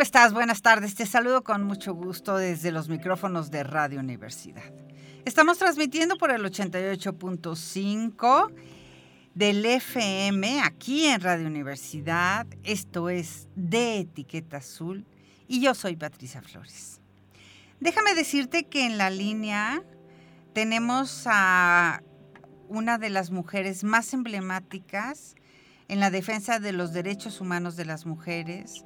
¿Cómo estás? Buenas tardes. Te saludo con mucho gusto desde los micrófonos de Radio Universidad. Estamos transmitiendo por el 88.5 del FM aquí en Radio Universidad. Esto es de Etiqueta Azul y yo soy Patricia Flores. Déjame decirte que en la línea tenemos a una de las mujeres más emblemáticas en la defensa de los derechos humanos de las mujeres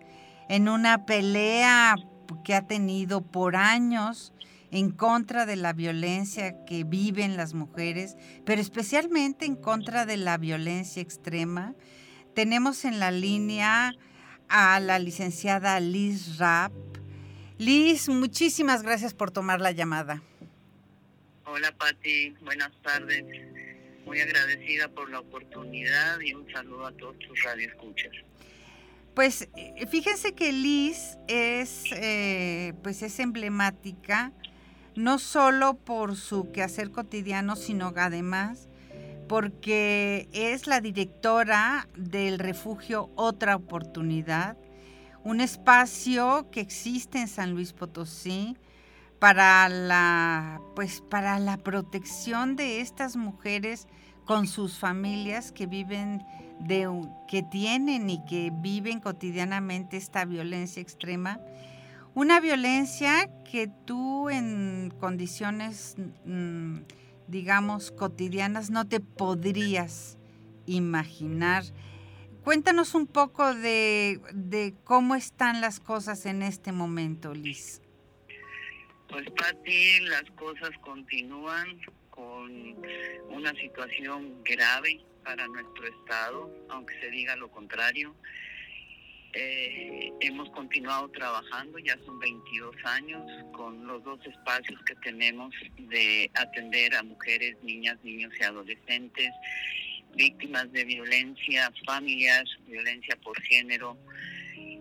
en una pelea que ha tenido por años en contra de la violencia que viven las mujeres, pero especialmente en contra de la violencia extrema. Tenemos en la línea a la licenciada Liz Rapp. Liz, muchísimas gracias por tomar la llamada. Hola Patti, buenas tardes. Muy agradecida por la oportunidad y un saludo a todos tus radioescuchas. Pues eh, fíjense que Liz es, eh, pues es emblemática, no solo por su quehacer cotidiano, sino además porque es la directora del refugio Otra Oportunidad, un espacio que existe en San Luis Potosí para la, pues, para la protección de estas mujeres con sus familias que viven de que tienen y que viven cotidianamente esta violencia extrema. Una violencia que tú en condiciones, mm, digamos, cotidianas no te podrías imaginar. Cuéntanos un poco de, de cómo están las cosas en este momento, Liz. Pues Pati, las cosas continúan con una situación grave para nuestro Estado, aunque se diga lo contrario. Eh, hemos continuado trabajando, ya son 22 años, con los dos espacios que tenemos de atender a mujeres, niñas, niños y adolescentes, víctimas de violencia familiar, violencia por género.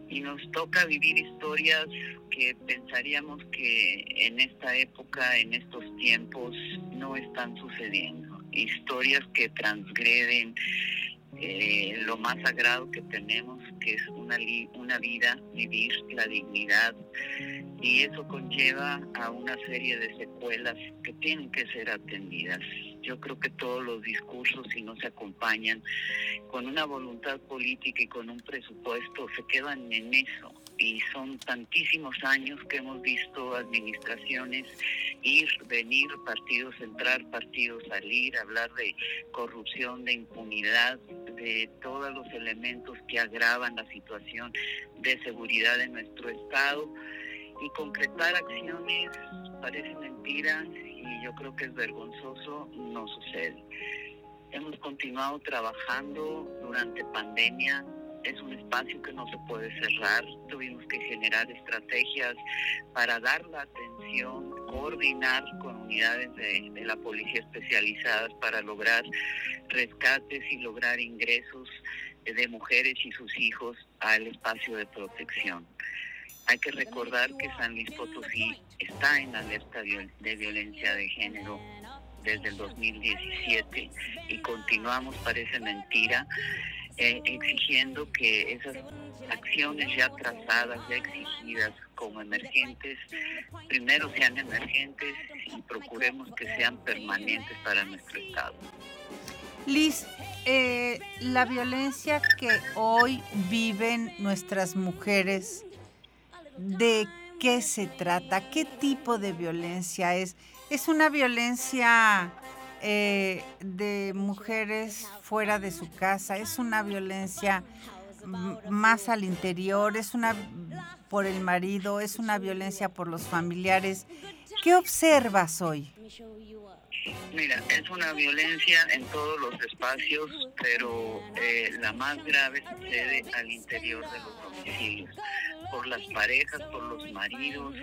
Y nos toca vivir historias que pensaríamos que en esta época, en estos tiempos, no están sucediendo historias que transgreden eh, lo más sagrado que tenemos, que es una, una vida, vivir la dignidad, y eso conlleva a una serie de secuelas que tienen que ser atendidas. Yo creo que todos los discursos, si no se acompañan con una voluntad política y con un presupuesto, se quedan en eso y son tantísimos años que hemos visto administraciones ir, venir, partidos entrar, partidos salir, hablar de corrupción, de impunidad, de todos los elementos que agravan la situación de seguridad en nuestro Estado y concretar acciones parece mentira y yo creo que es vergonzoso, no sucede. Hemos continuado trabajando durante pandemia, es un espacio que no se puede cerrar. Tuvimos que generar estrategias para dar la atención, coordinar con unidades de, la policía especializadas para lograr rescates y lograr ingresos de mujeres y sus hijos al espacio de protección. Hay que recordar que San Luis Potosí está en alerta de violencia de género desde el 2017 y continuamos, parece mentira, eh, exigiendo que esas acciones ya trazadas, ya exigidas como emergentes, primero sean emergentes y procuremos que sean permanentes para nuestro Estado. Liz, eh, la violencia que hoy viven nuestras mujeres, ¿de qué se trata? ¿Qué tipo de violencia es? ¿Es una violencia eh, de mujeres fuera de su casa, es una violencia más al interior, es una por el marido, es una violencia por los familiares. ¿Qué observas hoy? Mira, es una violencia en todos los espacios, pero eh, la más grave sucede al interior de los domicilios, por las parejas, por los maridos.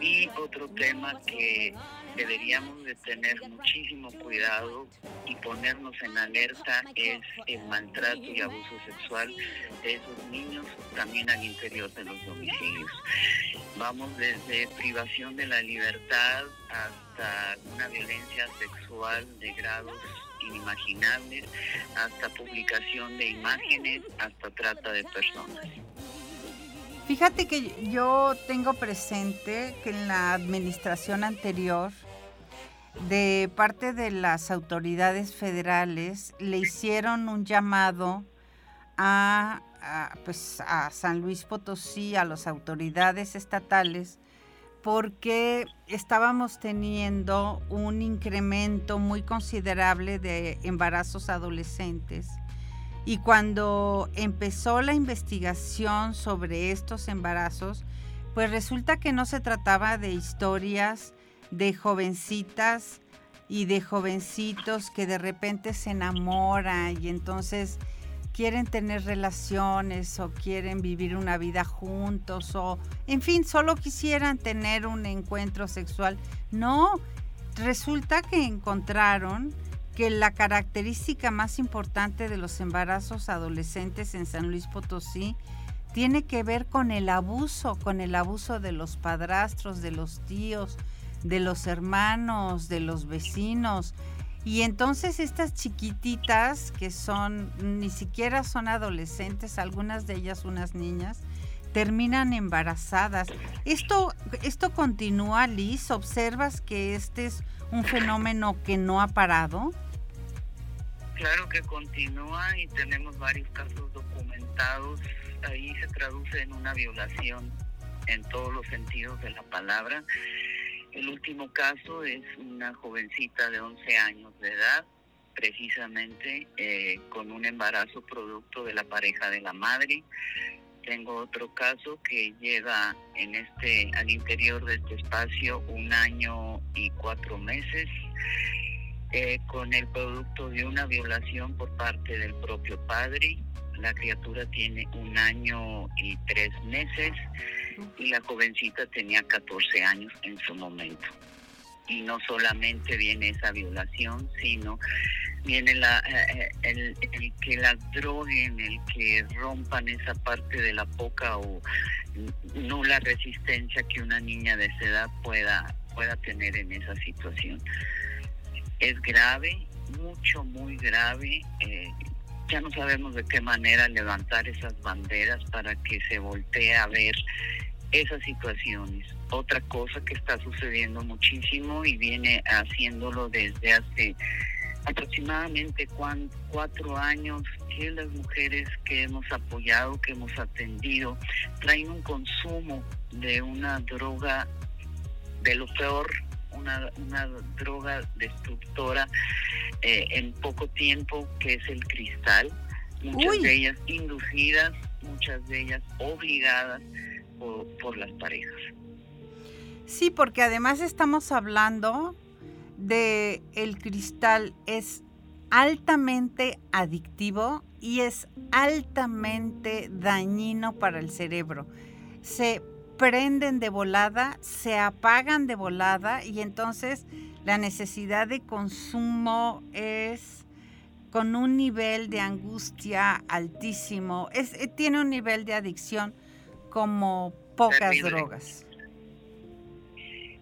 Y otro tema que deberíamos de tener muchísimo cuidado y ponernos en alerta es el maltrato y abuso sexual de esos niños también al interior de los domicilios. Vamos desde privación de la libertad hasta una violencia sexual de grados inimaginables, hasta publicación de imágenes, hasta trata de personas. Fíjate que yo tengo presente que en la administración anterior, de parte de las autoridades federales, le hicieron un llamado a, pues, a San Luis Potosí, a las autoridades estatales, porque estábamos teniendo un incremento muy considerable de embarazos adolescentes. Y cuando empezó la investigación sobre estos embarazos, pues resulta que no se trataba de historias de jovencitas y de jovencitos que de repente se enamoran y entonces quieren tener relaciones o quieren vivir una vida juntos o, en fin, solo quisieran tener un encuentro sexual. No, resulta que encontraron que la característica más importante de los embarazos adolescentes en San Luis Potosí tiene que ver con el abuso, con el abuso de los padrastros, de los tíos, de los hermanos, de los vecinos. Y entonces estas chiquititas que son, ni siquiera son adolescentes, algunas de ellas unas niñas, terminan embarazadas. Esto, esto continúa, Liz, ¿observas que este es un fenómeno que no ha parado? Claro que continúa y tenemos varios casos documentados. Ahí se traduce en una violación en todos los sentidos de la palabra. El último caso es una jovencita de 11 años de edad, precisamente eh, con un embarazo producto de la pareja de la madre. Tengo otro caso que lleva en este, al interior de este espacio un año y cuatro meses eh, con el producto de una violación por parte del propio padre. La criatura tiene un año y tres meses y la jovencita tenía 14 años en su momento. Y no solamente viene esa violación, sino viene la, eh, el, el, que la droguen, el que rompan esa parte de la poca o nula resistencia que una niña de esa edad pueda, pueda tener en esa situación es grave, mucho, muy grave. Eh, ya no sabemos de qué manera levantar esas banderas para que se voltee a ver esas situaciones. Otra cosa que está sucediendo muchísimo y viene haciéndolo desde hace aproximadamente cuatro años que las mujeres que hemos apoyado, que hemos atendido, traen un consumo de una droga de lo peor una, una droga destructora eh, en poco tiempo, que es el cristal. Muchas de ellas inducidas, muchas de ellas obligadas por, por las parejas. Sí, porque además estamos hablando de el cristal es altamente adictivo y es altamente dañino para el cerebro. Se prenden de volada, se apagan de volada y entonces la necesidad de consumo es con un nivel de angustia altísimo. Es, eh, tiene un nivel de adicción como pocas drogas.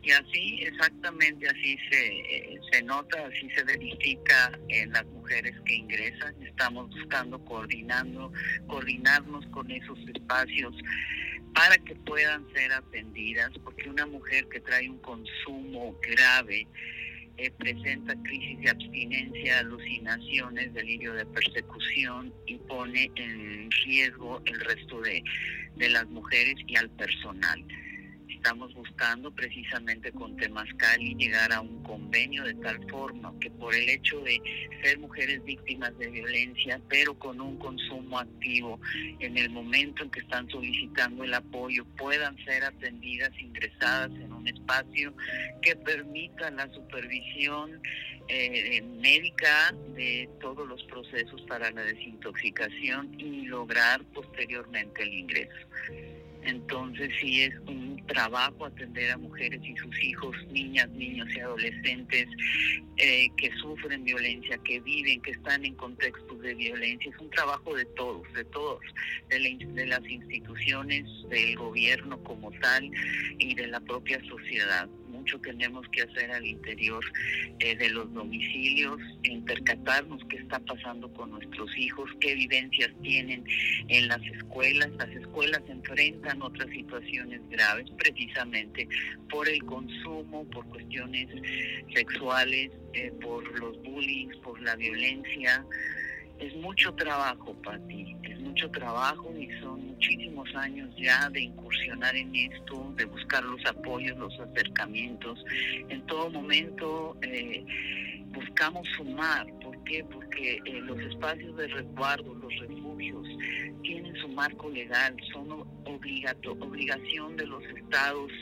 Y así, exactamente así se, eh, se nota, así se verifica en las mujeres que ingresan. Estamos buscando coordinando, coordinarnos con esos espacios para que puedan ser atendidas, porque una mujer que trae un consumo grave eh, presenta crisis de abstinencia, alucinaciones, delirio de persecución y pone en riesgo el resto de, de las mujeres y al personal. Estamos buscando precisamente con Temascali llegar a un convenio de tal forma que por el hecho de ser mujeres víctimas de violencia, pero con un consumo activo, en el momento en que están solicitando el apoyo, puedan ser atendidas, ingresadas en un espacio que permita la supervisión eh, médica de todos los procesos para la desintoxicación y lograr posteriormente el ingreso. Entonces sí es un trabajo atender a mujeres y sus hijos, niñas, niños y adolescentes eh, que sufren violencia, que viven, que están en contextos de violencia. Es un trabajo de todos, de todos, de, de las instituciones, del gobierno como tal y de la propia sociedad tenemos que hacer al interior eh, de los domicilios, intercatarnos qué está pasando con nuestros hijos, qué vivencias tienen en las escuelas. Las escuelas enfrentan otras situaciones graves precisamente por el consumo, por cuestiones sexuales, eh, por los bullying, por la violencia. Es mucho trabajo, Pati, es mucho trabajo y son muchísimos años ya de incursionar en esto, de buscar los apoyos, los acercamientos. En todo momento eh, buscamos sumar. ¿Por qué? Porque eh, los espacios de resguardo, los refugios, tienen su marco legal, son obligato, obligación de los estados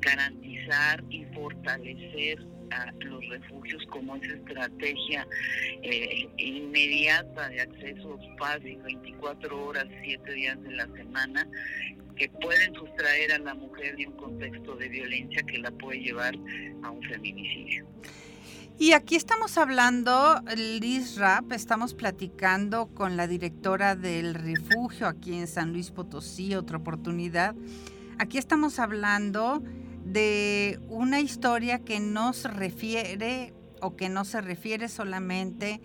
garantizar y fortalecer los refugios como esa estrategia eh, inmediata de acceso fácil 24 horas, 7 días de la semana que pueden sustraer a la mujer de un contexto de violencia que la puede llevar a un feminicidio. Y aquí estamos hablando, Liz Rap, estamos platicando con la directora del refugio aquí en San Luis Potosí, otra oportunidad. Aquí estamos hablando de una historia que no se refiere o que no se refiere solamente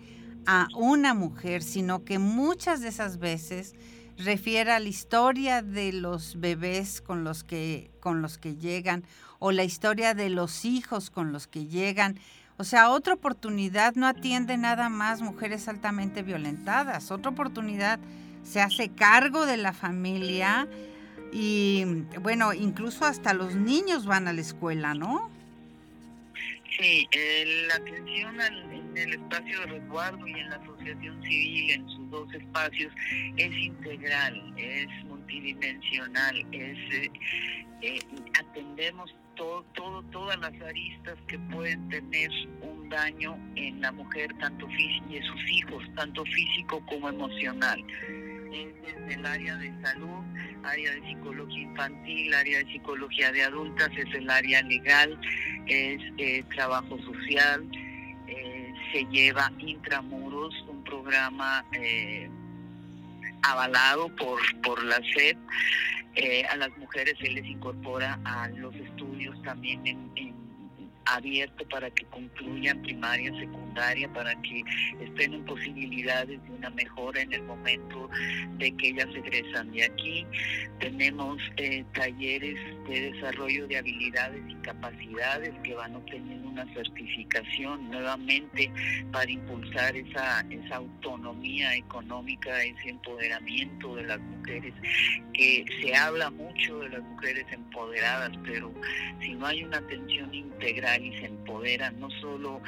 a una mujer, sino que muchas de esas veces refiere a la historia de los bebés con los que con los que llegan o la historia de los hijos con los que llegan. O sea, otra oportunidad no atiende nada más mujeres altamente violentadas. Otra oportunidad se hace cargo de la familia, y bueno, incluso hasta los niños van a la escuela, ¿no? Sí, la atención en el espacio de resguardo y en la asociación civil, en sus dos espacios, es integral, es multidimensional, es eh, eh, atendemos todo, todo, todas las aristas que pueden tener un daño en la mujer, tanto y en sus hijos, tanto físico como emocional. Es desde el área de salud área de psicología infantil, área de psicología de adultas, es el área legal, es eh, trabajo social, eh, se lleva intramuros, un programa eh, avalado por, por la SED. a las mujeres se les incorpora a los estudios también en, en abierto para que concluyan primaria, secundaria, para que estén en posibilidades de una mejora en el momento de que ellas egresan de aquí. Tenemos eh, talleres de desarrollo de habilidades y capacidades que van obteniendo una certificación nuevamente para impulsar esa, esa autonomía económica, ese empoderamiento de las mujeres, que se habla mucho de las mujeres empoderadas, pero si no hay una atención integral, y se empoderan no solo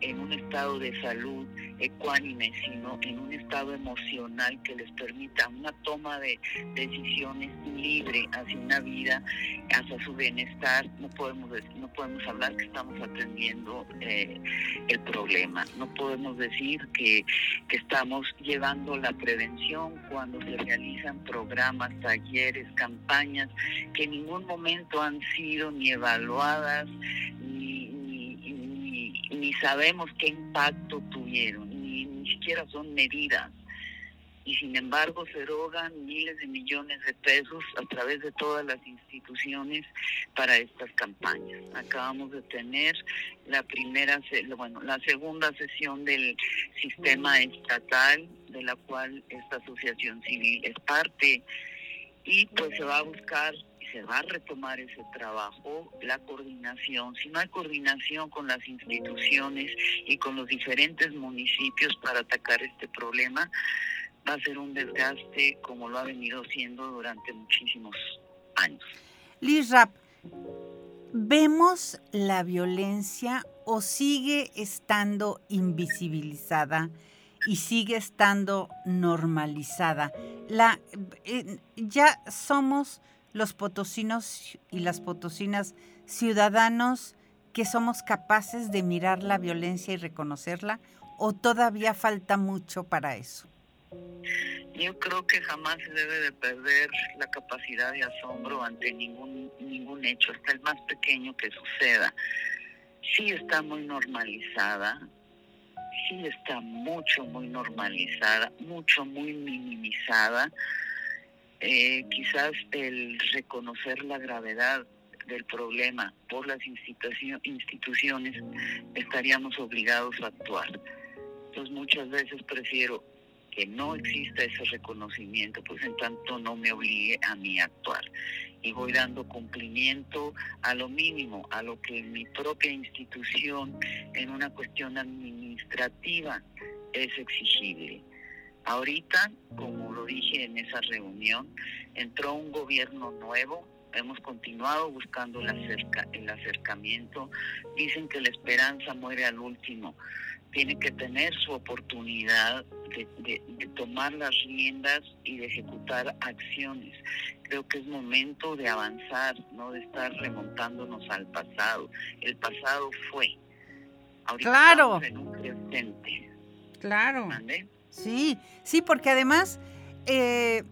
en un estado de salud ecuánime, sino en un estado emocional que les permita una toma de decisiones libre hacia una vida, hacia su bienestar. No podemos, no podemos hablar que estamos atendiendo eh, el problema, no podemos decir que, que estamos llevando la prevención cuando se realizan programas, talleres, campañas que en ningún momento han sido ni evaluadas ni sabemos qué impacto tuvieron, ni, ni siquiera son medidas. Y sin embargo se erogan miles de millones de pesos a través de todas las instituciones para estas campañas. Acabamos de tener la primera, bueno, la segunda sesión del sistema estatal de la cual esta asociación civil es parte y pues se va a buscar se va a retomar ese trabajo, la coordinación. Si no hay coordinación con las instituciones y con los diferentes municipios para atacar este problema, va a ser un desgaste como lo ha venido siendo durante muchísimos años. Liz Rapp, ¿Vemos la violencia o sigue estando invisibilizada y sigue estando normalizada? La, eh, ya somos los potosinos y las potosinas ciudadanos que somos capaces de mirar la violencia y reconocerla o todavía falta mucho para eso? Yo creo que jamás se debe de perder la capacidad de asombro ante ningún ningún hecho, hasta el más pequeño que suceda. Sí está muy normalizada, sí está mucho, muy normalizada, mucho, muy minimizada. Eh, quizás el reconocer la gravedad del problema por las instituciones estaríamos obligados a actuar. Entonces muchas veces prefiero que no exista ese reconocimiento, pues en tanto no me obligue a mí a actuar. Y voy dando cumplimiento a lo mínimo, a lo que mi propia institución en una cuestión administrativa es exigible. Ahorita, como lo dije en esa reunión, entró un gobierno nuevo, hemos continuado buscando el, acerca, el acercamiento, dicen que la esperanza muere al último tiene que tener su oportunidad de, tomar las riendas y de ejecutar acciones. Creo que es momento de avanzar, no de estar remontándonos al pasado. El pasado fue. Ahorita claro. en un presente. Claro. Sí, sí, porque además, eh,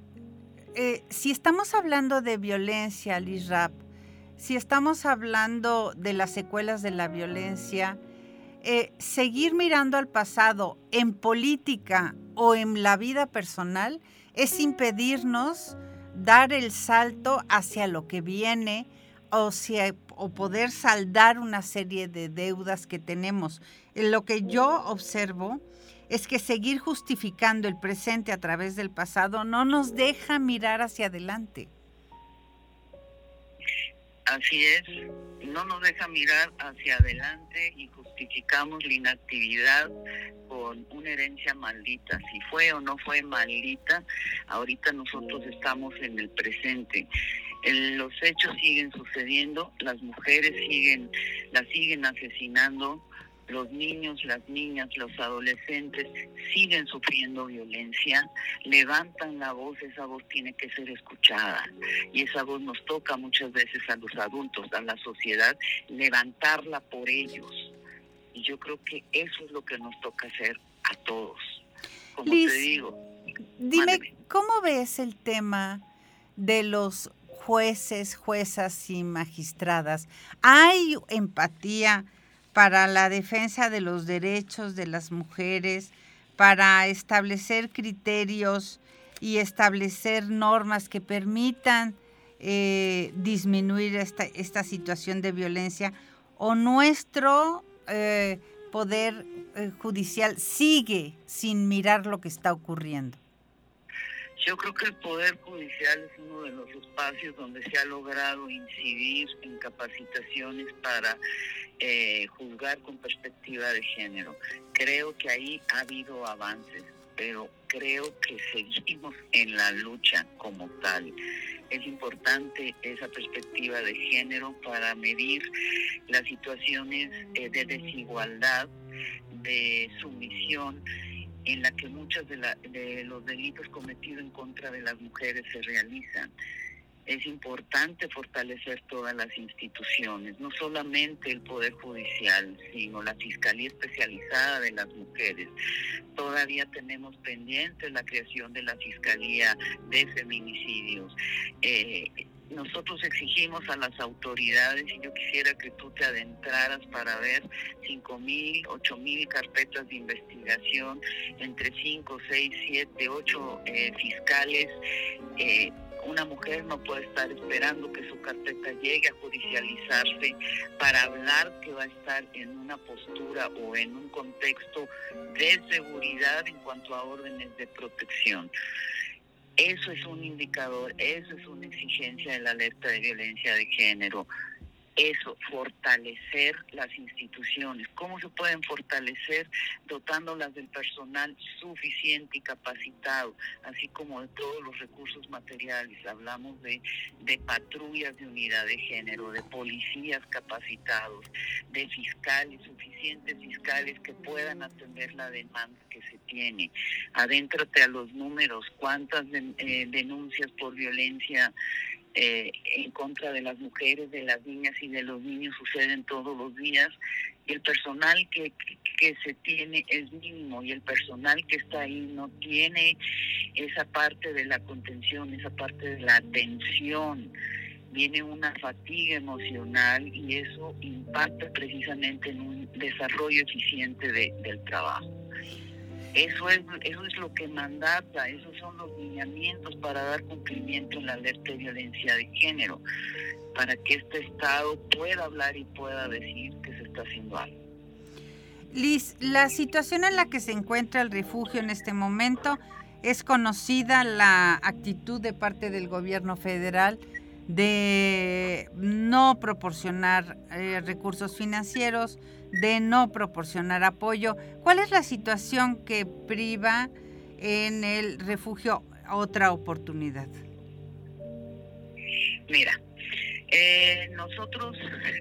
eh, si estamos hablando de violencia, Liz Rap, si estamos hablando de las secuelas de la violencia, eh, seguir mirando al pasado en política o en la vida personal es impedirnos dar el salto hacia lo que viene o, o poder saldar una serie de deudas que tenemos. Eh, lo que yo observo es que seguir justificando el presente a través del pasado no nos deja mirar hacia adelante. Así es, no nos deja mirar hacia adelante y justificamos la inactividad con una herencia maldita. Si fue o no fue maldita, ahorita nosotros estamos en el presente. los hechos siguen sucediendo, las mujeres siguen, las siguen asesinando, los niños, las niñas, los adolescentes siguen sufriendo violencia, levantan la voz, esa voz tiene que ser escuchada y esa voz nos toca muchas veces a los adultos, a la sociedad, levantarla por ellos. Y yo creo que eso es lo que nos toca hacer a todos. Como te digo. Dime, ¿cómo ves el tema de los jueces, juezas y magistradas? ¿Hay empatía? Para la defensa de los derechos de las mujeres, para establecer criterios y establecer normas que permitan eh, disminuir esta, esta, situación de violencia, o nuestro eh, poder eh, judicial sigue sin mirar lo que está ocurriendo. Yo creo que el Poder Judicial es uno de los espacios donde se ha logrado incidir en capacitaciones para eh, juzgar con perspectiva de género. Creo que ahí ha habido avances, pero creo que seguimos en la lucha como tal. Es importante esa perspectiva de género para medir las situaciones eh, de desigualdad, de sumisión en la que muchos de, de los delitos cometidos en contra de las mujeres se realizan. Es importante fortalecer todas las instituciones, no solamente el Poder Judicial, sino la Fiscalía Especializada de las Mujeres. Todavía tenemos pendiente la creación de la Fiscalía de Feminicidios. Eh, nosotros exigimos a las autoridades y yo quisiera que tú te adentraras para ver cinco mil, ocho mil carpetas de investigación entre cinco, seis, siete, ocho eh, fiscales. Eh, una mujer no puede estar esperando que su carpeta llegue a judicializarse para hablar que va a estar en una postura o en un contexto de seguridad en cuanto a órdenes de protección. Eso es un indicador, eso es una exigencia de la alerta de violencia de género. Eso, fortalecer las instituciones. ¿Cómo se pueden fortalecer? Dotándolas del personal suficiente y capacitado, así como de todos los recursos materiales. Hablamos de, de patrullas de unidad de género, de policías capacitados, de fiscales, suficientes fiscales que puedan atender la demanda que se tiene. Adéntrate a los números, cuántas eh, denuncias por violencia eh, en contra de las mujeres, de las niñas y de los niños suceden todos los días y el personal que, que, se tiene es mínimo y el personal que está ahí no tiene esa parte de la contención, esa parte de la atención. Viene una fatiga emocional y eso impacta precisamente en un desarrollo eficiente del trabajo. Eso es, eso es lo que mandata, esos son los lineamientos para dar cumplimiento en la alerta de violencia de género, para que este Estado pueda hablar y pueda decir que se está haciendo algo. Liz, la situación en la que se encuentra el refugio en este momento es conocida la actitud de parte del gobierno federal de no proporcionar eh, recursos financieros, de no proporcionar apoyo. ¿Cuál es la situación que priva en el refugio otra oportunidad? Mira, eh, nosotros,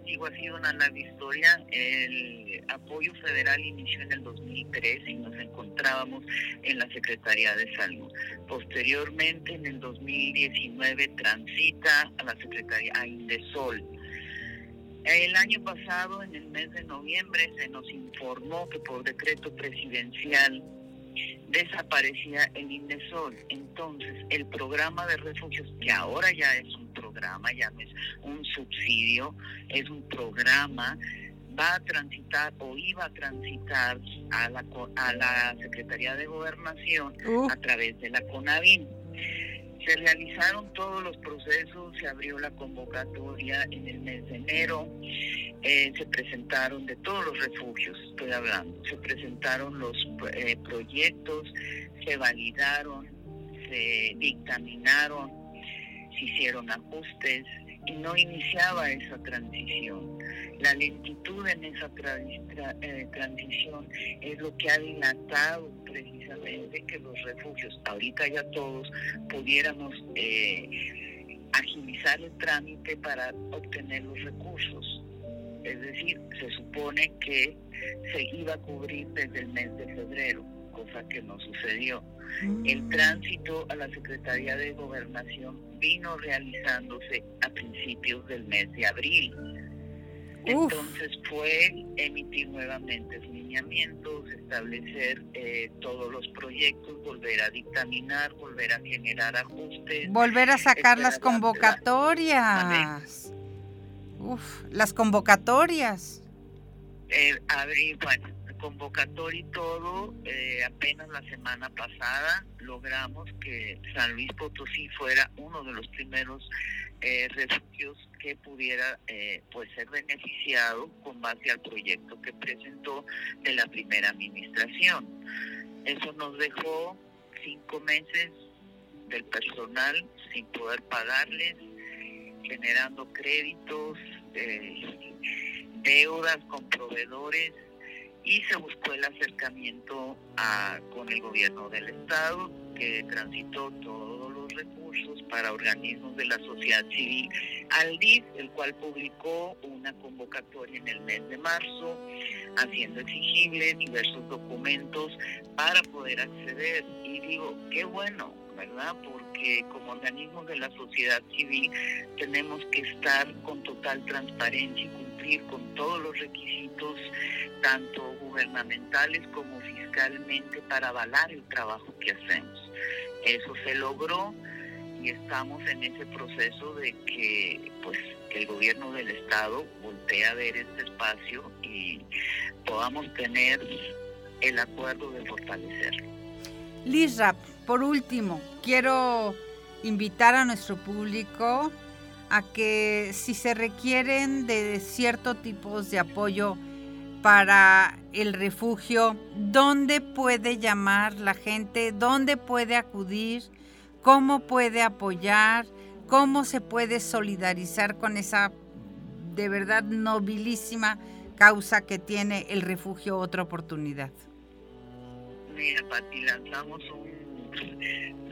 digo, sido una larga historia. El apoyo federal inició en el 2003 y nos encontrábamos en la Secretaría de Salud. Posteriormente, en el 2019, transita a la Secretaría, a Indesol. El año pasado, en el mes de noviembre, se nos informó que por decreto presidencial desaparecía el INDESOL. Entonces, el programa de refugios, que ahora ya es un programa, ya no es un subsidio, es un programa, va a transitar o iba a transitar a la, a la Secretaría de Gobernación a través de la CONAVIM. Se realizaron todos los procesos, se abrió la convocatoria en el mes de enero, eh, se presentaron de todos los refugios, estoy hablando, se presentaron los eh, proyectos, se validaron, se dictaminaron, se hicieron ajustes no iniciaba esa transición. La lentitud en esa eh, transición es lo que ha dilatado precisamente que los refugios, ahorita ya todos, pudiéramos eh, agilizar el trámite para obtener los recursos. Es decir, se supone que se iba a cubrir desde el mes de febrero, cosa que no sucedió. El mm. tránsito a la Secretaría de Gobernación vino realizándose a principios del mes de abril. Entonces fue emitir nuevamente lineamientos, establecer eh, todos los proyectos, volver a dictaminar, volver a generar ajustes. Volver a sacar las convocatorias. Uf, las convocatorias. Eh, abrir, bueno, convocatoria y todo, eh, apenas la semana pasada logramos que San Luis Potosí fuera uno de los primeros eh, refugios que pudiera eh, pues ser beneficiado con base al proyecto que presentó de la primera administración. Eso nos dejó cinco meses del personal sin poder pagarles, generando créditos, deudas con proveedores y se buscó el acercamiento a, con el gobierno del estado que transitó todos los recursos para organismos de la sociedad civil al DIF, el cual publicó una convocatoria en el mes de marzo, haciendo exigibles diversos documentos para poder acceder. Y digo, qué bueno, Porque como organismos de la sociedad civil tenemos que estar con total transparencia y cumplir con todos los requisitos tanto gubernamentales como fiscalmente para avalar el trabajo que hacemos. Eso se logró y estamos en ese proceso de que pues el gobierno del estado voltee a ver este espacio y podamos tener el acuerdo de fortalecerlo. Liz por último, quiero invitar a nuestro público a que si se requieren de ciertos tipos de apoyo para el refugio, dónde puede llamar la gente, dónde puede acudir, cómo puede apoyar, cómo se puede solidarizar con esa de verdad nobilísima causa que tiene el refugio Otra Oportunidad. Mira, Pati, lanzamos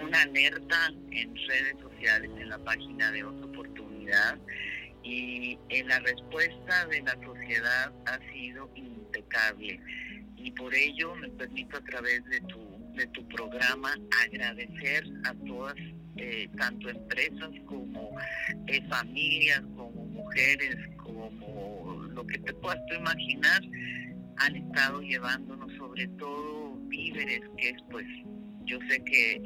una alerta en redes sociales, en la página de Otra Oportunidad, y en la respuesta de la sociedad ha sido impecable. Y por ello me permito a través de tu, de tu programa agradecer a todas, eh, tanto empresas como eh, familias, como mujeres, como lo que te puedas imaginar, han estado llevándonos sobre todo víveres, que es pues, yo sé que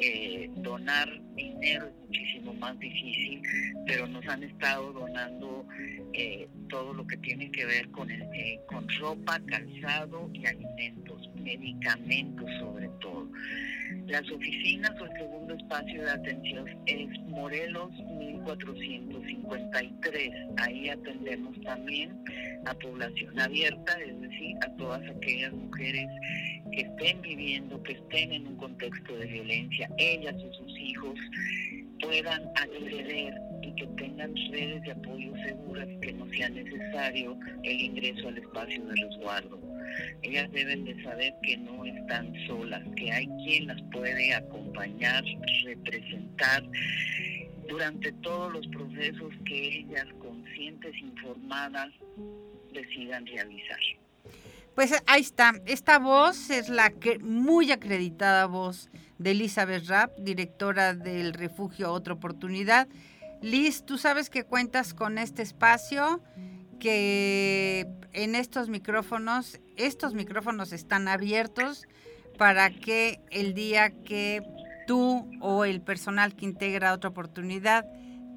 eh, donar dinero es muchísimo más difícil, pero nos han estado donando eh, todo lo que tiene que ver con, eh, con ropa, calzado y alimentos, medicamentos sobre todo. Las oficinas o el segundo espacio de atención es Morelos 1453. Ahí atendemos también a población abierta, es decir, a todas aquellas mujeres que estén viviendo, que estén en un contexto de violencia, ellas o sus hijos puedan acceder y que tengan redes de apoyo seguras, que no sea necesario el ingreso al espacio de resguardo. Ellas deben de saber que no están solas, que hay quien las puede acompañar, representar durante todos los procesos que ellas, conscientes, informadas, decidan realizar. Pues ahí está, esta voz es la que, muy acreditada voz de Elizabeth Rapp, directora del refugio Otra Oportunidad. Liz, tú sabes que cuentas con este espacio, que en estos micrófonos, estos micrófonos están abiertos para que el día que tú o el personal que integra Otra Oportunidad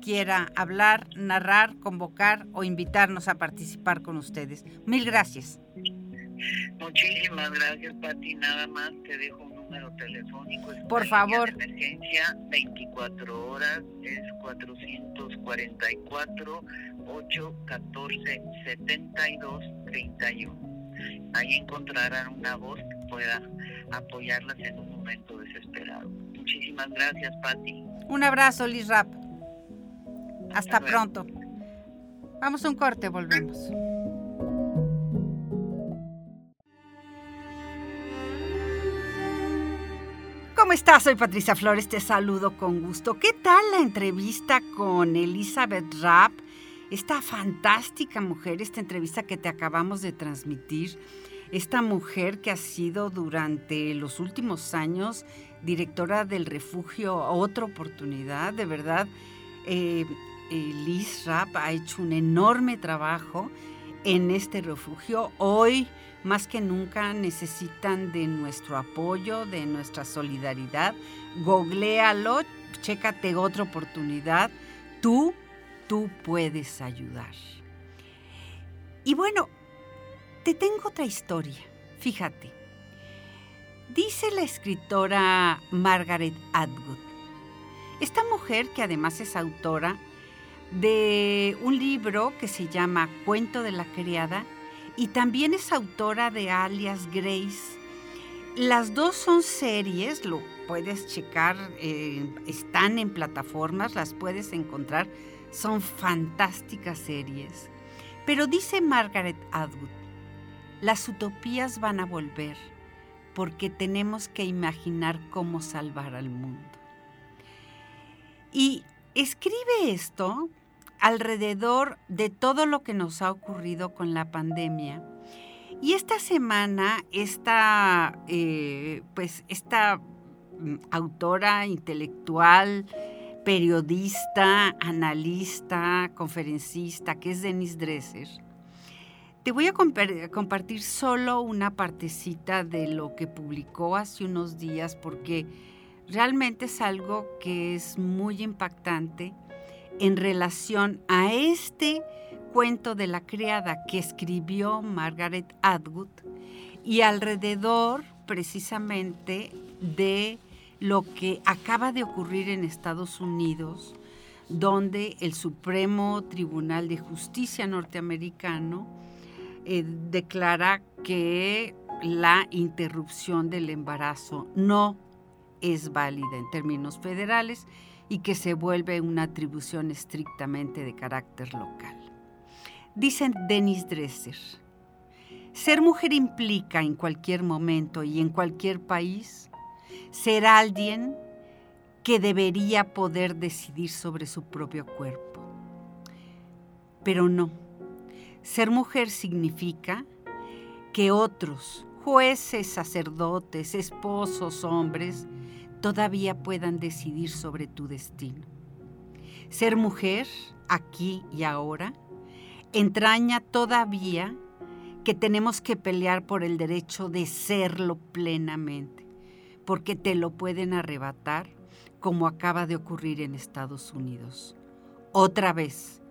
quiera hablar, narrar, convocar o invitarnos a participar con ustedes. Mil gracias. Muchísimas gracias, Pati. Nada más te dejo número telefónico. Por favor. emergencia 24 horas es 444 814 72 31. Ahí encontrarán una voz que pueda apoyarlas en un momento desesperado. Muchísimas gracias, Pati. Un abrazo, Liz Rap. Hasta pronto. Vamos a un corte, volvemos. ¿Cómo estás? Soy Patricia Flores, te saludo con gusto. ¿Qué tal la entrevista con Elizabeth Rapp? Esta fantástica mujer, esta entrevista que te acabamos de transmitir, esta mujer que ha sido durante los últimos años directora del refugio Otra Oportunidad, de verdad, eh, Liz Rapp ha hecho un enorme trabajo en este refugio. Hoy más que nunca necesitan de nuestro apoyo, de nuestra solidaridad. Googlealo, chécate otra oportunidad. Tú, tú puedes ayudar. Y bueno, te tengo otra historia. Fíjate. Dice la escritora Margaret Atwood. Esta mujer, que además es autora de un libro que se llama Cuento de la Criada, y también es autora de Alias Grace. Las dos son series, lo puedes checar, eh, están en plataformas, las puedes encontrar, son fantásticas series. Pero dice Margaret Atwood, las utopías van a volver porque tenemos que imaginar cómo salvar al mundo. Y escribe esto alrededor de todo lo que nos ha ocurrido con la pandemia. Y esta semana, esta, eh, pues, esta mm, autora intelectual, periodista, analista, conferencista, que es Denise Dresser, te voy a compartir solo una partecita de lo que publicó hace unos días porque realmente es algo que es muy impactante en relación a este cuento de la criada que escribió Margaret Atwood y alrededor precisamente de lo que acaba de ocurrir en Estados Unidos, donde el Supremo Tribunal de Justicia norteamericano eh, declara que la interrupción del embarazo no es válida en términos federales y que se vuelve una atribución estrictamente de carácter local. Dice Dennis Dresser, ser mujer implica en cualquier momento y en cualquier país ser alguien que debería poder decidir sobre su propio cuerpo. Pero no, ser mujer significa que otros, jueces, sacerdotes, esposos, hombres, todavía puedan decidir sobre tu destino. Ser mujer, aquí y ahora, entraña todavía que tenemos que pelear por el derecho de serlo plenamente, porque te lo pueden arrebatar como acaba de ocurrir en Estados Unidos. Otra vez,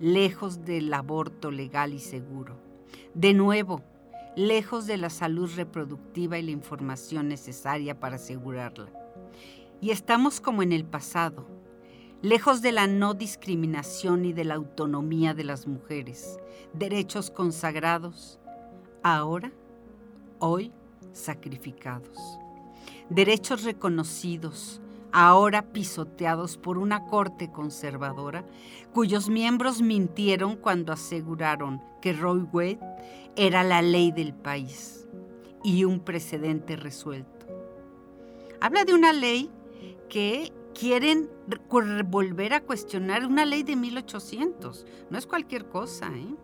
lejos del aborto legal y seguro. De nuevo, lejos de la salud reproductiva y la información necesaria para asegurarla. Y estamos como en el pasado, lejos de la no discriminación y de la autonomía de las mujeres, derechos consagrados, ahora, hoy, sacrificados. Derechos reconocidos, ahora pisoteados por una corte conservadora, cuyos miembros mintieron cuando aseguraron que Roy Wade era la ley del país y un precedente resuelto. Habla de una ley que quieren volver a cuestionar, una ley de 1800, no es cualquier cosa, ¿eh?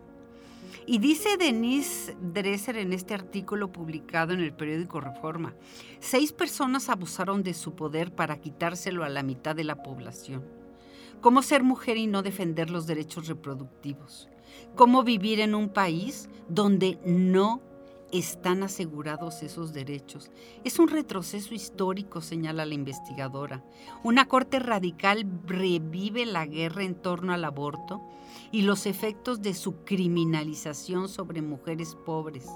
Y dice Denise Dresser en este artículo publicado en el periódico Reforma, seis personas abusaron de su poder para quitárselo a la mitad de la población. ¿Cómo ser mujer y no defender los derechos reproductivos? ¿Cómo vivir en un país donde no están asegurados esos derechos. Es un retroceso histórico, señala la investigadora. Una corte radical revive la guerra en torno al aborto y los efectos de su criminalización sobre mujeres pobres,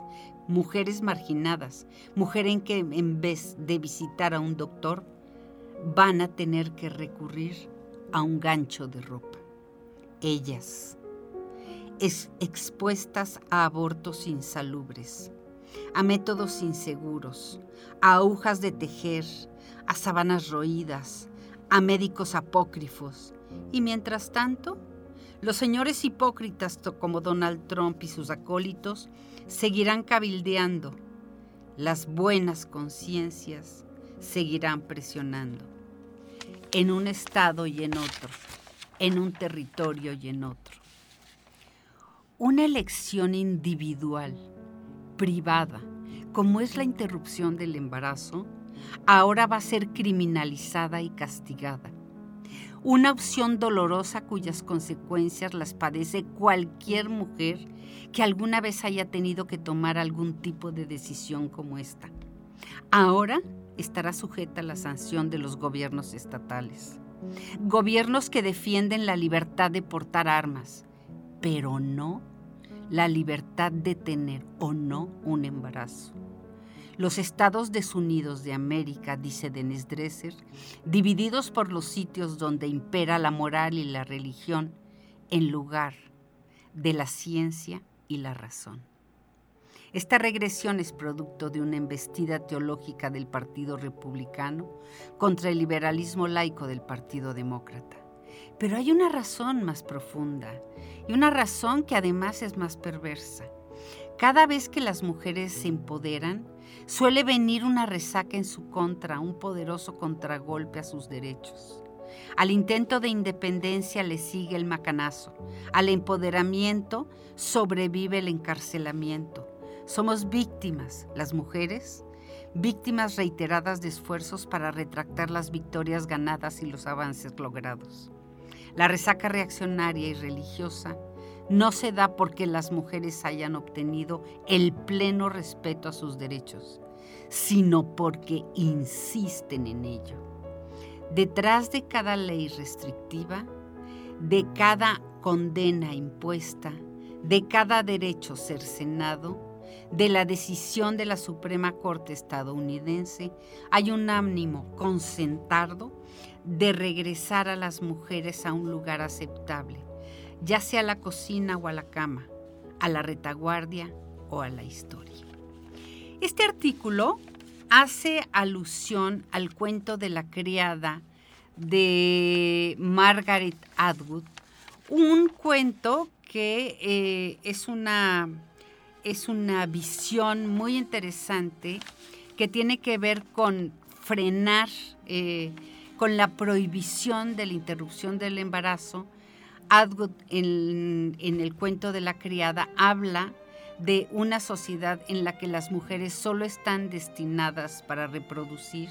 mujeres marginadas, mujeres en que en vez de visitar a un doctor, van a tener que recurrir a un gancho de ropa. Ellas, es expuestas a abortos insalubres, a métodos inseguros, a agujas de tejer, a sabanas roídas, a médicos apócrifos. Y mientras tanto, los señores hipócritas como Donald Trump y sus acólitos seguirán cabildeando. Las buenas conciencias seguirán presionando. En un estado y en otro, en un territorio y en otro. Una elección individual, privada, como es la interrupción del embarazo, ahora va a ser criminalizada y castigada una opción dolorosa cuyas consecuencias las padece cualquier mujer que alguna vez haya tenido que tomar algún tipo de decisión como esta. Ahora estará sujeta a la sanción de los gobiernos estatales. Gobiernos que defienden la libertad de portar armas, pero no la libertad de tener o no un embarazo. Los estados desunidos de América, dice Denis Dresser, divididos por los sitios donde impera la moral y la religión en lugar de la ciencia y la razón. Esta regresión es producto de una embestida teológica del Partido Republicano contra el liberalismo laico del Partido Demócrata. Pero hay una razón más profunda y una razón que además es más perversa. Cada vez que las mujeres se empoderan, suele venir una resaca en su contra, un poderoso contragolpe a sus derechos. Al intento de independencia le sigue el macanazo. Al empoderamiento sobrevive el encarcelamiento. Somos víctimas, las mujeres, víctimas reiteradas de esfuerzos para retractar las victorias ganadas y los avances logrados. La resaca reaccionaria y religiosa no se da porque las mujeres hayan obtenido el pleno respeto a sus derechos, sino porque insisten en ello. Detrás de cada ley restrictiva, de cada condena impuesta, de cada derecho cercenado, de la decisión de la Suprema Corte estadounidense, hay un ánimo concentrado de regresar a las mujeres a un lugar aceptable, ya sea a la cocina o a la cama, a la retaguardia o a la historia. Este artículo hace alusión al cuento de la criada de Margaret Atwood, un cuento que eh, es, una, es una visión muy interesante que tiene que ver con frenar, eh, con la prohibición de la interrupción del embarazo. Adwood en, en el cuento de la criada habla de una sociedad en la que las mujeres solo están destinadas para reproducir.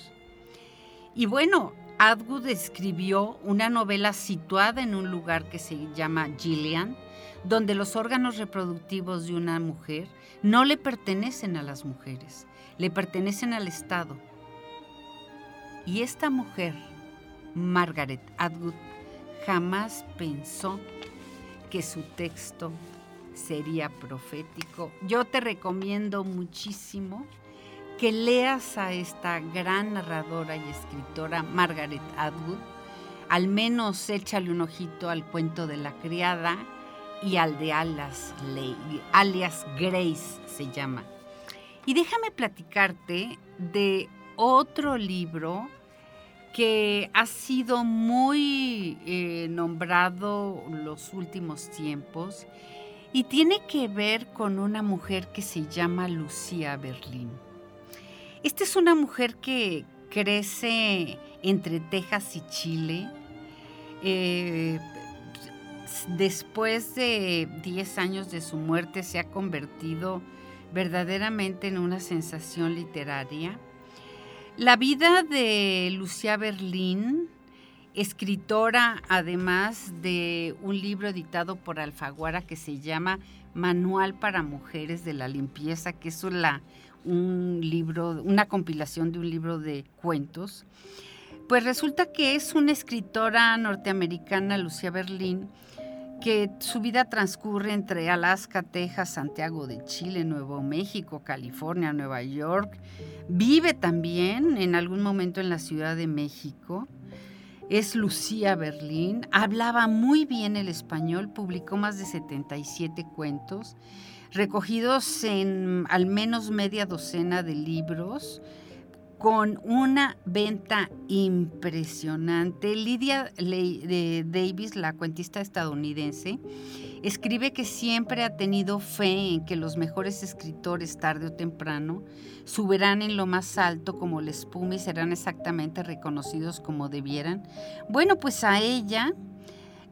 Y bueno, Atwood escribió una novela situada en un lugar que se llama Gillian, donde los órganos reproductivos de una mujer no le pertenecen a las mujeres, le pertenecen al Estado. Y esta mujer, Margaret Atwood, jamás pensó que su texto sería profético. Yo te recomiendo muchísimo que leas a esta gran narradora y escritora Margaret Atwood. Al menos échale un ojito al cuento de la criada y al de alias, alias Grace se llama. Y déjame platicarte de otro libro que ha sido muy eh, nombrado los últimos tiempos y tiene que ver con una mujer que se llama Lucía Berlín. Esta es una mujer que crece entre Texas y Chile. Eh, después de 10 años de su muerte se ha convertido verdaderamente en una sensación literaria. La vida de Lucía Berlín, escritora además de un libro editado por Alfaguara que se llama Manual para Mujeres de la Limpieza, que es un libro, una compilación de un libro de cuentos. Pues resulta que es una escritora norteamericana, Lucía Berlín, que su vida transcurre entre Alaska, Texas, Santiago de Chile, Nuevo México, California, Nueva York. Vive también en algún momento en la Ciudad de México. Es Lucía Berlín. Hablaba muy bien el español, publicó más de 77 cuentos recogidos en al menos media docena de libros con una venta impresionante. Lidia Davis, la cuentista estadounidense, escribe que siempre ha tenido fe en que los mejores escritores tarde o temprano subirán en lo más alto como la espuma y serán exactamente reconocidos como debieran. Bueno, pues a ella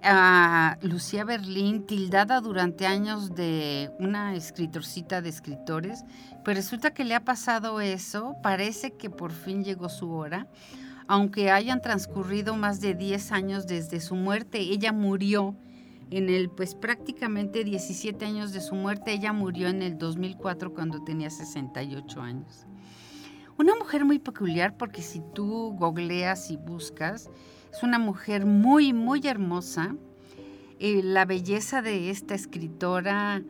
a Lucía Berlín, tildada durante años de una escritorcita de escritores, pues resulta que le ha pasado eso, parece que por fin llegó su hora, aunque hayan transcurrido más de 10 años desde su muerte, ella murió en el, pues prácticamente 17 años de su muerte, ella murió en el 2004 cuando tenía 68 años. Una mujer muy peculiar porque si tú googleas y buscas, es una mujer muy, muy hermosa. Eh, la belleza de esta escritora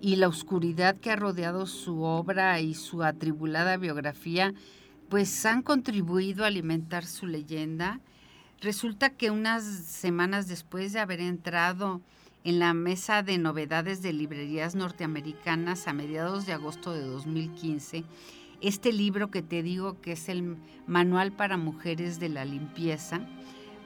y la oscuridad que ha rodeado su obra y su atribulada biografía, pues han contribuido a alimentar su leyenda. Resulta que unas semanas después de haber entrado en la mesa de novedades de librerías norteamericanas a mediados de agosto de 2015, este libro que te digo que es el Manual para Mujeres de la Limpieza,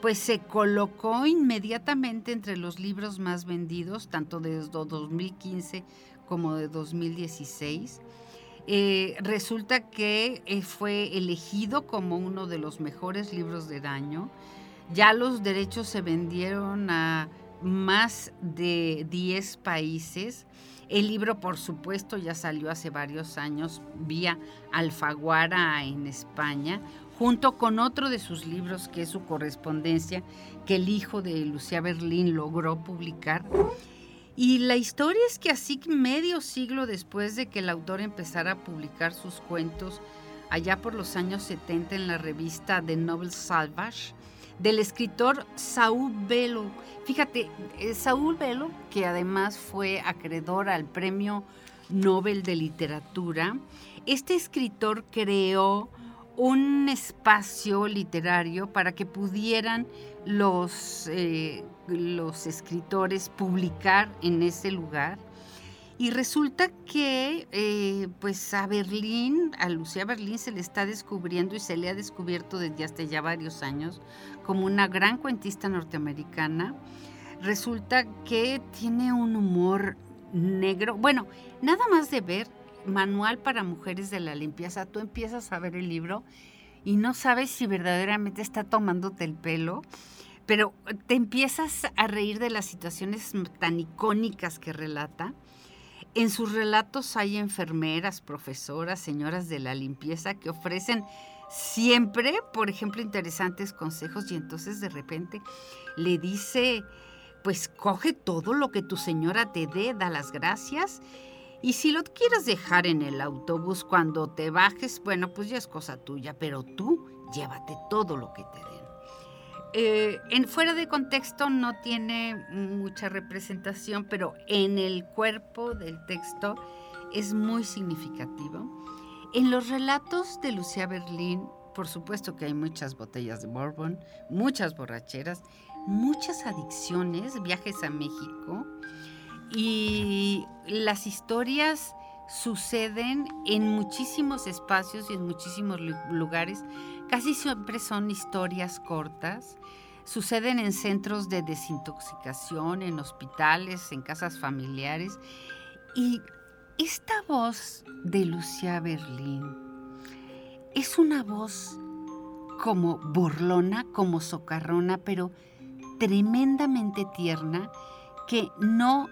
pues se colocó inmediatamente entre los libros más vendidos, tanto desde 2015 como de 2016. Eh, resulta que eh, fue elegido como uno de los mejores libros del año. Ya los derechos se vendieron a más de 10 países. El libro, por supuesto, ya salió hace varios años vía Alfaguara en España junto con otro de sus libros, que es su correspondencia, que el hijo de Lucía Berlín logró publicar. Y la historia es que así medio siglo después de que el autor empezara a publicar sus cuentos, allá por los años 70 en la revista The Novel Salvage, del escritor Saúl Velo. Fíjate, eh, Saúl Velo, que además fue acreedor al Premio Nobel de Literatura, este escritor creó un espacio literario para que pudieran los, eh, los escritores publicar en ese lugar. Y resulta que eh, pues a Berlín, a Lucía Berlín se le está descubriendo y se le ha descubierto desde hasta ya varios años como una gran cuentista norteamericana. resulta que tiene un humor negro. Bueno, nada más de ver Manual para Mujeres de la Limpieza, tú empiezas a ver el libro y no sabes si verdaderamente está tomándote el pelo, pero te empiezas a reír de las situaciones tan icónicas que relata. En sus relatos hay enfermeras, profesoras, señoras de la limpieza que ofrecen siempre, por ejemplo, interesantes consejos y entonces de repente le dice, pues coge todo lo que tu señora te dé, da las gracias y si lo quieres dejar en el autobús cuando te bajes, bueno, pues ya es cosa tuya, pero tú llévate todo lo que te den. Eh, en fuera de contexto no tiene mucha representación, pero en el cuerpo del texto es muy significativo. En los relatos de Lucía Berlín, por supuesto que hay muchas botellas de bourbon, muchas borracheras, muchas adicciones, viajes a México, y las historias suceden en muchísimos espacios y en muchísimos lugares. Casi siempre son historias cortas. Suceden en centros de desintoxicación, en hospitales, en casas familiares. Y esta voz de Lucia Berlín es una voz como burlona, como socarrona, pero tremendamente tierna que no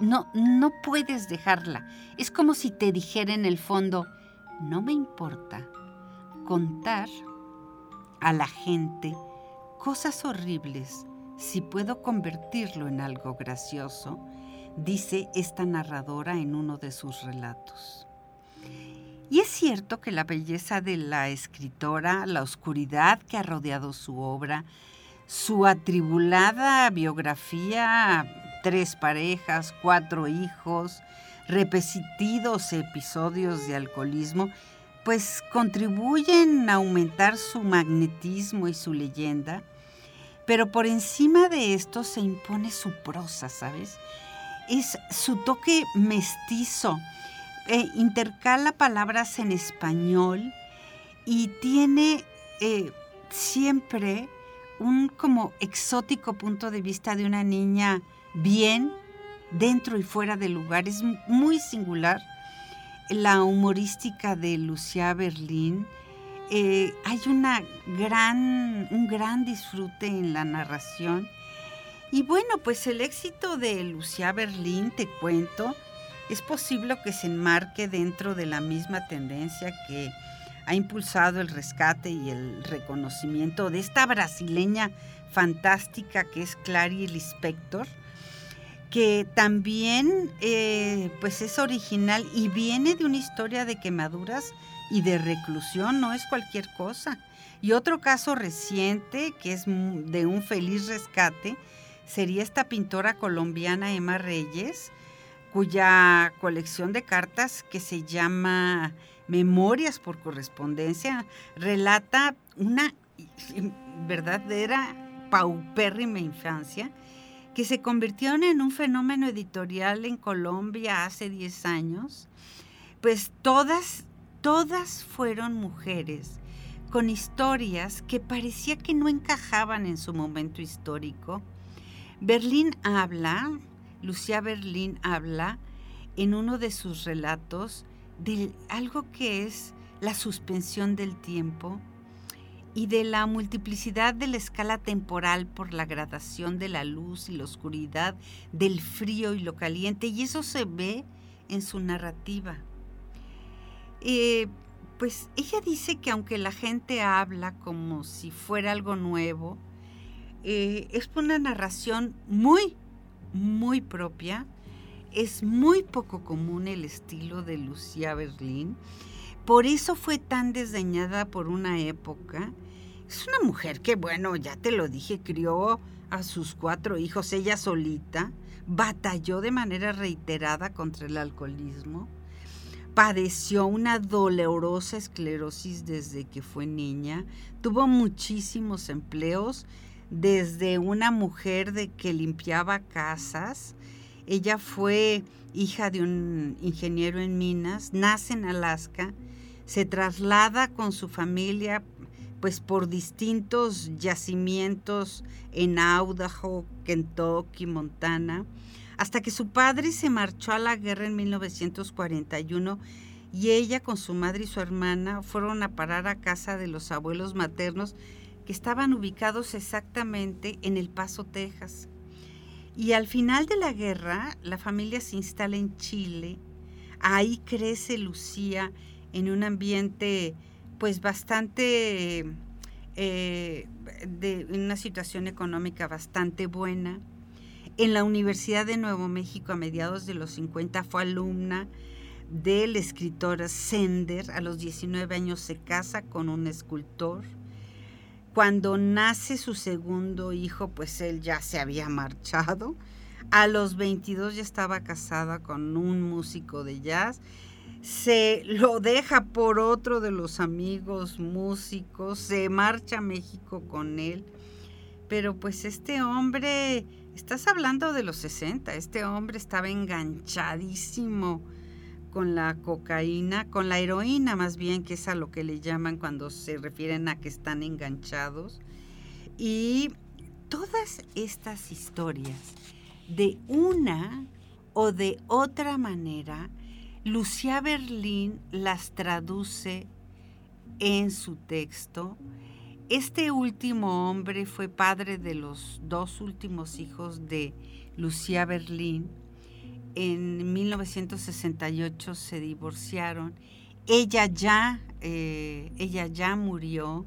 no, no puedes dejarla. Es como si te dijera en el fondo, no me importa contar a la gente cosas horribles si puedo convertirlo en algo gracioso, dice esta narradora en uno de sus relatos. Y es cierto que la belleza de la escritora, la oscuridad que ha rodeado su obra, su atribulada biografía tres parejas, cuatro hijos, repetidos episodios de alcoholismo, pues contribuyen a aumentar su magnetismo y su leyenda, pero por encima de esto se impone su prosa, ¿sabes? Es su toque mestizo, eh, intercala palabras en español y tiene eh, siempre un como exótico punto de vista de una niña bien dentro y fuera del lugar. Es muy singular la humorística de Lucia Berlín. Eh, hay una gran, un gran disfrute en la narración. Y bueno, pues el éxito de Lucia Berlín, te cuento, es posible que se enmarque dentro de la misma tendencia que ha impulsado el rescate y el reconocimiento de esta brasileña fantástica que es Clary Lispector, que también eh, pues es original y viene de una historia de quemaduras y de reclusión, no es cualquier cosa. Y otro caso reciente, que es de un feliz rescate, sería esta pintora colombiana Emma Reyes, cuya colección de cartas que se llama Memorias por correspondencia relata una verdadera paupérrima infancia que se convirtieron en un fenómeno editorial en Colombia hace 10 años, pues todas, todas fueron mujeres con historias que parecía que no encajaban en su momento histórico. Berlín habla, Lucía Berlín habla en uno de sus relatos de algo que es la suspensión del tiempo, y de la multiplicidad de la escala temporal por la gradación de la luz y la oscuridad, del frío y lo caliente, y eso se ve en su narrativa. Eh, pues ella dice que aunque la gente habla como si fuera algo nuevo, eh, es una narración muy, muy propia. Es muy poco común el estilo de Lucía Berlín por eso fue tan desdeñada por una época. Es una mujer que, bueno, ya te lo dije, crió a sus cuatro hijos ella solita, batalló de manera reiterada contra el alcoholismo, padeció una dolorosa esclerosis desde que fue niña, tuvo muchísimos empleos, desde una mujer de que limpiaba casas, ella fue hija de un ingeniero en minas, nace en Alaska, se traslada con su familia pues por distintos yacimientos en Idaho, Kentucky, Montana, hasta que su padre se marchó a la guerra en 1941 y ella con su madre y su hermana fueron a parar a casa de los abuelos maternos que estaban ubicados exactamente en El Paso, Texas. Y al final de la guerra, la familia se instala en Chile. Ahí crece Lucía en un ambiente pues bastante, eh, de una situación económica bastante buena. En la Universidad de Nuevo México a mediados de los 50 fue alumna del escritor Sender. A los 19 años se casa con un escultor. Cuando nace su segundo hijo, pues él ya se había marchado. A los 22 ya estaba casada con un músico de jazz. Se lo deja por otro de los amigos músicos, se marcha a México con él. Pero pues este hombre, estás hablando de los 60, este hombre estaba enganchadísimo con la cocaína, con la heroína más bien, que es a lo que le llaman cuando se refieren a que están enganchados. Y todas estas historias, de una o de otra manera, Lucía Berlín las traduce en su texto. Este último hombre fue padre de los dos últimos hijos de Lucía Berlín en 1968 se divorciaron. Ella ya, eh, ella ya murió.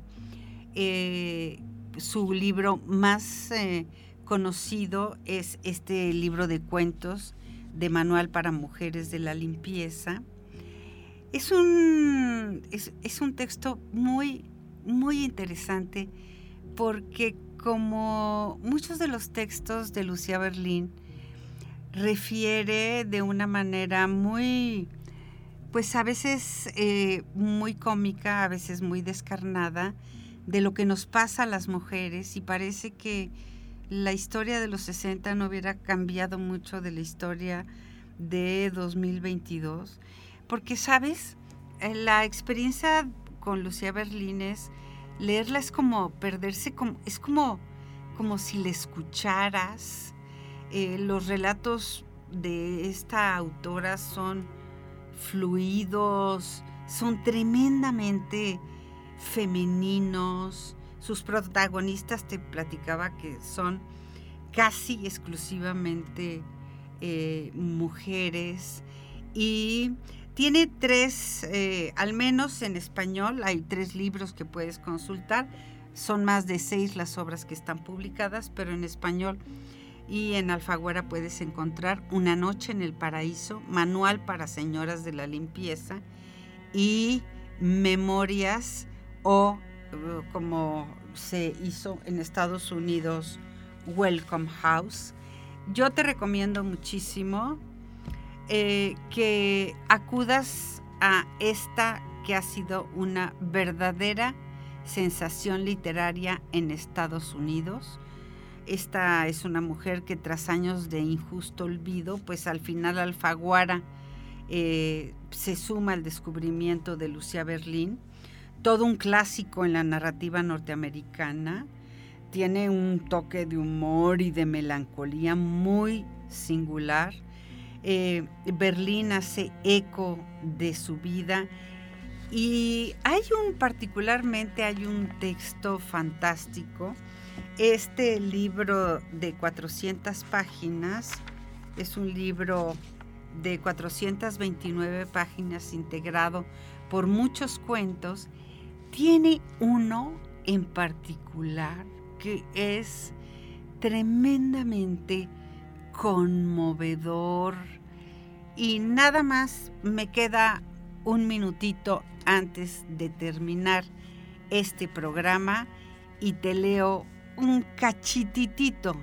Eh, su libro más eh, conocido es este libro de cuentos de Manual para Mujeres de la Limpieza. Es un, es un texto muy, muy interesante porque como muchos de los textos de Lucía Berlín, refiere de una manera muy, pues a veces eh, muy cómica, a veces muy descarnada, de lo que nos pasa a las mujeres y parece que la historia de los 60 no hubiera cambiado mucho de la historia de 2022, porque sabes, eh, la experiencia con Lucía Berlín es leerla es como perderse, como, es como, como si le escucharas, eh, los relatos de esta autora son fluidos, son tremendamente femeninos. Sus protagonistas te platicaba que son casi exclusivamente eh, mujeres y tiene tres, eh, al menos en español, hay tres libros que puedes consultar. Son más de seis las obras que están publicadas, pero en español y en Alfaguara puedes encontrar Una noche en el paraíso, manual para señoras de la limpieza y memorias o como se hizo en Estados Unidos, Welcome House. Yo te recomiendo muchísimo eh, que acudas a esta que ha sido una verdadera sensación literaria en Estados Unidos esta es una mujer que tras años de injusto olvido, pues al final Alfaguara eh, se suma al descubrimiento de Lucía Berlín, todo un clásico en la narrativa norteamericana, tiene un toque de humor y de melancolía muy singular. Eh, Berlín hace eco de su vida y hay un particularmente, hay un texto fantástico este libro de 400 páginas es un libro de 429 páginas integrado por muchos cuentos. Tiene uno en particular que es tremendamente conmovedor y nada más me queda un minutito antes de terminar este programa y te leo un cachititito.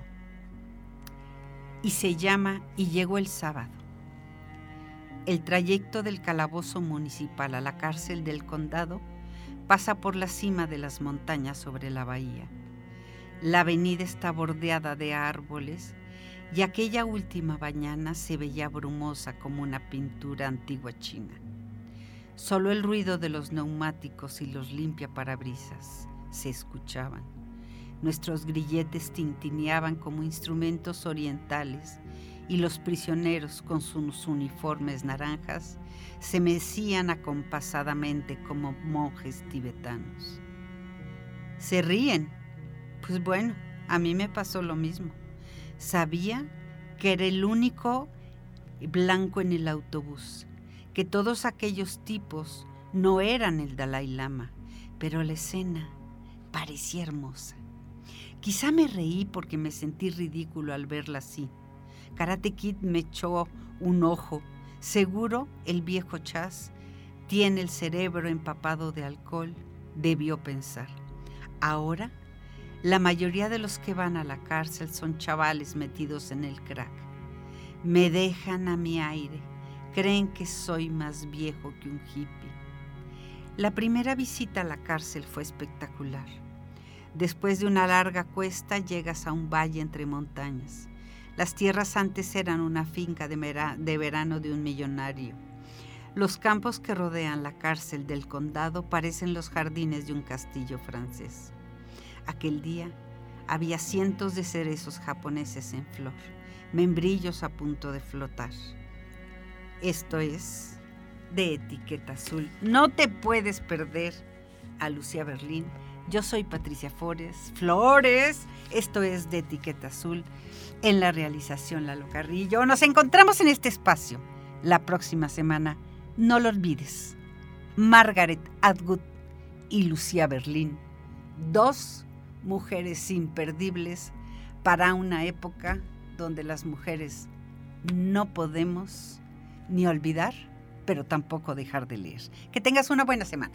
Y se llama Y llegó el sábado. El trayecto del calabozo municipal a la cárcel del condado pasa por la cima de las montañas sobre la bahía. La avenida está bordeada de árboles y aquella última mañana se veía brumosa como una pintura antigua china. Solo el ruido de los neumáticos y los limpia parabrisas se escuchaban. Nuestros grilletes tintineaban como instrumentos orientales y los prisioneros con sus uniformes naranjas se mecían acompasadamente como monjes tibetanos. Se ríen. Pues bueno, a mí me pasó lo mismo. Sabía que era el único blanco en el autobús, que todos aquellos tipos no eran el Dalai Lama, pero la escena parecía hermosa. Quizá me reí porque me sentí ridículo al verla así. Karate Kid me echó un ojo. Seguro el viejo Chas tiene el cerebro empapado de alcohol, debió pensar. Ahora, la mayoría de los que van a la cárcel son chavales metidos en el crack. Me dejan a mi aire, creen que soy más viejo que un hippie. La primera visita a la cárcel fue espectacular. Después de una larga cuesta llegas a un valle entre montañas. Las tierras antes eran una finca de, verano de un millonario. Los campos que rodean la cárcel del condado parecen los jardines de un castillo francés. Aquel día había cientos de cerezos japoneses en flor, membrillos a punto de flotar. Esto es de etiqueta azul. No te puedes perder a Lucía Berlín yo soy Patricia Flores. Flores, esto es de Etiqueta Azul. En la realización Lalo Carrillo. Nos encontramos en este espacio la próxima semana. No lo olvides. Margaret Atwood y Lucía Berlín. Dos mujeres imperdibles para una época donde las mujeres no podemos ni olvidar, pero tampoco dejar de leer. Que tengas una buena semana.